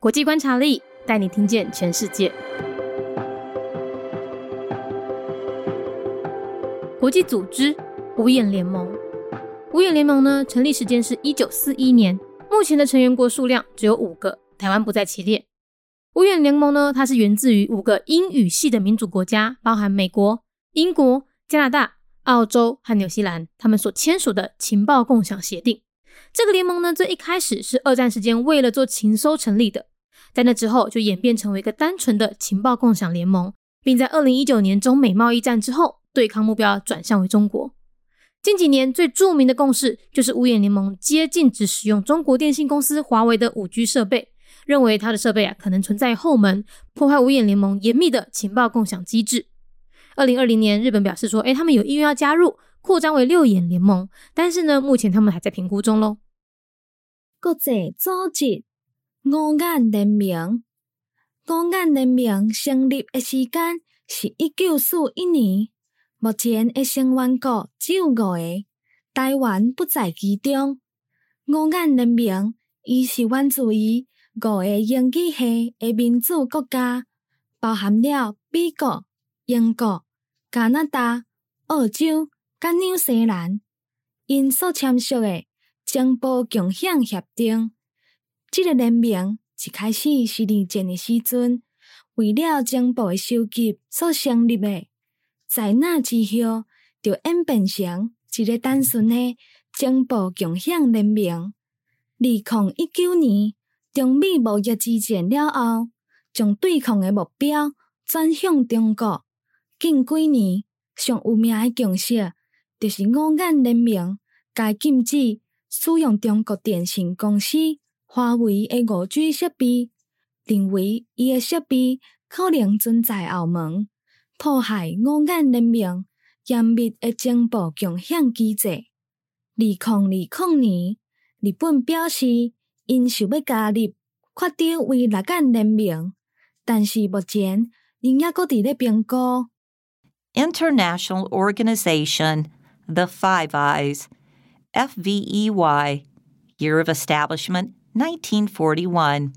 国际观察力带你听见全世界。国际组织五眼联盟，五眼联盟呢成立时间是一九四一年，目前的成员国数量只有五个，台湾不在其列。五眼联盟呢，它是源自于五个英语系的民主国家，包含美国、英国、加拿大、澳洲和纽西兰，他们所签署的情报共享协定。这个联盟呢，最一开始是二战时间为了做情搜成立的，在那之后就演变成为一个单纯的情报共享联盟，并在二零一九年中美贸易战之后。对抗目标转向为中国。近几年最著名的共识就是五眼联盟接禁止使用中国电信公司华为的五 G 设备，认为它的设备啊可能存在后门，破坏五眼联盟严密的情报共享机制。二零二零年，日本表示说，哎，他们有意愿要加入，扩张为六眼联盟，但是呢，目前他们还在评估中喽。国际组织五眼联盟，五眼联盟成立的时间是一九四一年。目前的成员国只有五个，台湾不在其中。五眼联盟伊是源自于五个英语系的民主国家，包含了美国、英国、加拿大、澳洲、甲纽西兰。因所签署的情报共享协定，这个联盟一开始是二战的时阵，为了情报的收集所成立的。在那之后，就演变成一个单纯的情报共享联盟。二零一九年，中美贸易之战了后，将对抗的目标转向中国。近几年，上有名的共识就是五眼联盟该禁止使用中国电信公司华为的五 G 设备，认为伊的设备可能存在后门。破坏五眼人民严密的情报共享机制。二零二零年，日本表示因想要加入确定为六眼人民，但是目前仍也搁伫咧评估。International Organization, the Five Eyes, FVEY, year of establishment 1941.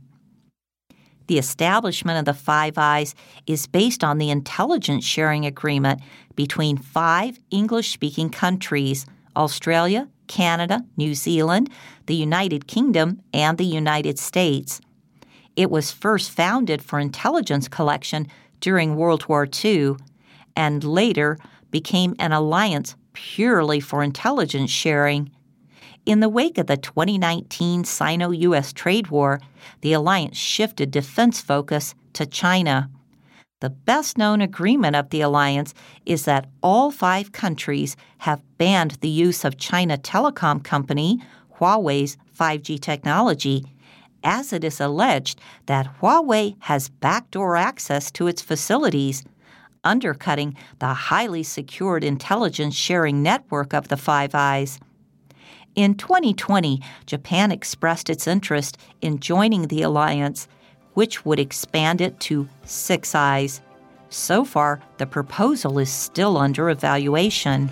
The establishment of the Five Eyes is based on the intelligence sharing agreement between five English speaking countries Australia, Canada, New Zealand, the United Kingdom, and the United States. It was first founded for intelligence collection during World War II and later became an alliance purely for intelligence sharing. In the wake of the 2019 Sino US trade war, the alliance shifted defense focus to China. The best known agreement of the alliance is that all five countries have banned the use of China Telecom Company, Huawei's 5G technology, as it is alleged that Huawei has backdoor access to its facilities, undercutting the highly secured intelligence sharing network of the Five Eyes. In 2020, Japan expressed its interest in joining the alliance, which would expand it to Six Eyes. So far, the proposal is still under evaluation.